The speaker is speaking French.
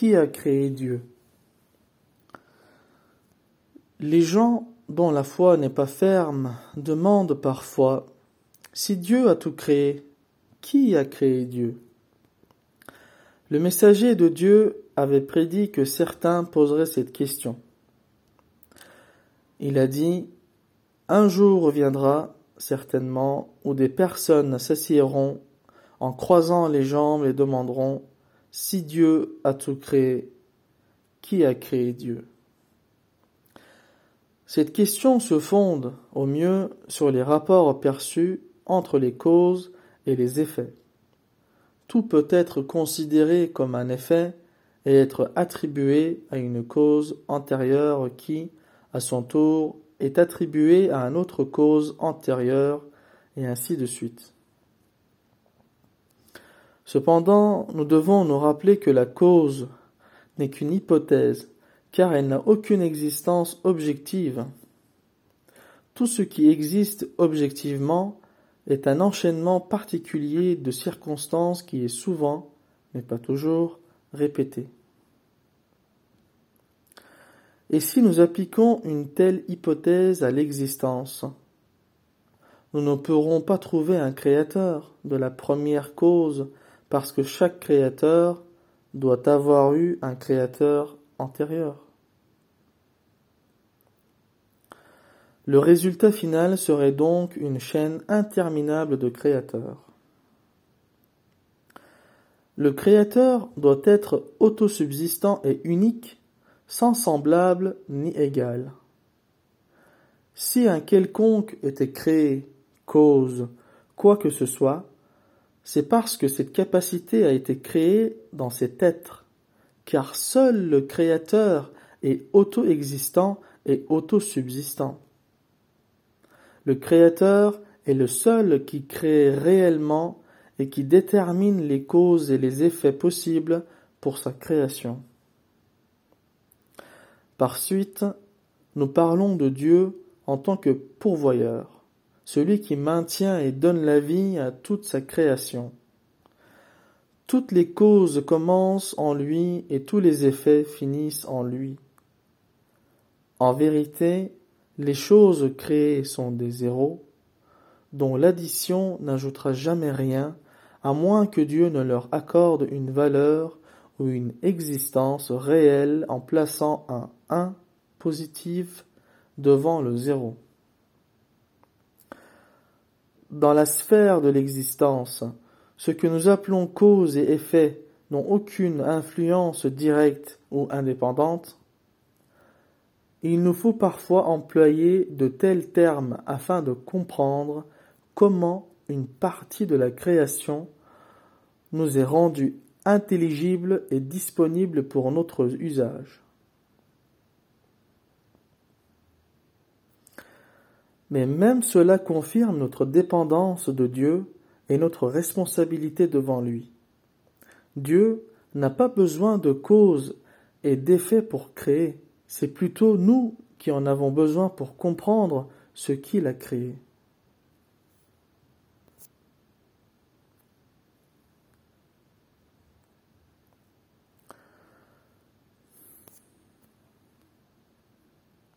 Qui a créé Dieu? Les gens dont la foi n'est pas ferme demandent parfois Si Dieu a tout créé, qui a créé Dieu? Le messager de Dieu avait prédit que certains poseraient cette question. Il a dit Un jour reviendra, certainement, où des personnes s'assieront en croisant les jambes et demanderont Si Dieu a tout créé, qui a créé Dieu? Cette question se fonde, au mieux, sur les rapports perçus entre les causes et les effets. Tout peut être considéré comme un effet et être attribué à une cause antérieure qui, à son tour, est attribuée à une autre cause antérieure, et ainsi de suite. Cependant, nous devons nous rappeler que la cause n'est qu'une hypothèse, car elle n'a aucune existence objective. Tout ce qui existe objectivement est un enchaînement particulier de circonstances qui est souvent, mais pas toujours, répété. Et si nous appliquons une telle hypothèse à l'existence, nous ne pourrons pas trouver un créateur de la première cause parce que chaque créateur doit avoir eu un créateur antérieur. Le résultat final serait donc une chaîne interminable de créateurs. Le créateur doit être autosubsistant et unique, sans semblable ni égal. Si un quelconque était créé, cause, quoi que ce soit, c'est parce que cette capacité a été créée dans cet être, car seul le Créateur est auto-existant et auto-subsistant. Le Créateur est le seul qui crée réellement et qui détermine les causes et les effets possibles pour sa création. Par suite, nous parlons de Dieu en tant que pourvoyeur celui qui maintient et donne la vie à toute sa création. Toutes les causes commencent en lui et tous les effets finissent en lui. En vérité, les choses créées sont des zéros, dont l'addition n'ajoutera jamais rien, à moins que Dieu ne leur accorde une valeur ou une existence réelle en plaçant un 1 positif devant le zéro. Dans la sphère de l'existence, ce que nous appelons cause et effet n'ont aucune influence directe ou indépendante, il nous faut parfois employer de tels termes afin de comprendre comment une partie de la création nous est rendue intelligible et disponible pour notre usage. Mais même cela confirme notre dépendance de Dieu et notre responsabilité devant lui. Dieu n'a pas besoin de cause et d'effet pour créer, c'est plutôt nous qui en avons besoin pour comprendre ce qu'il a créé.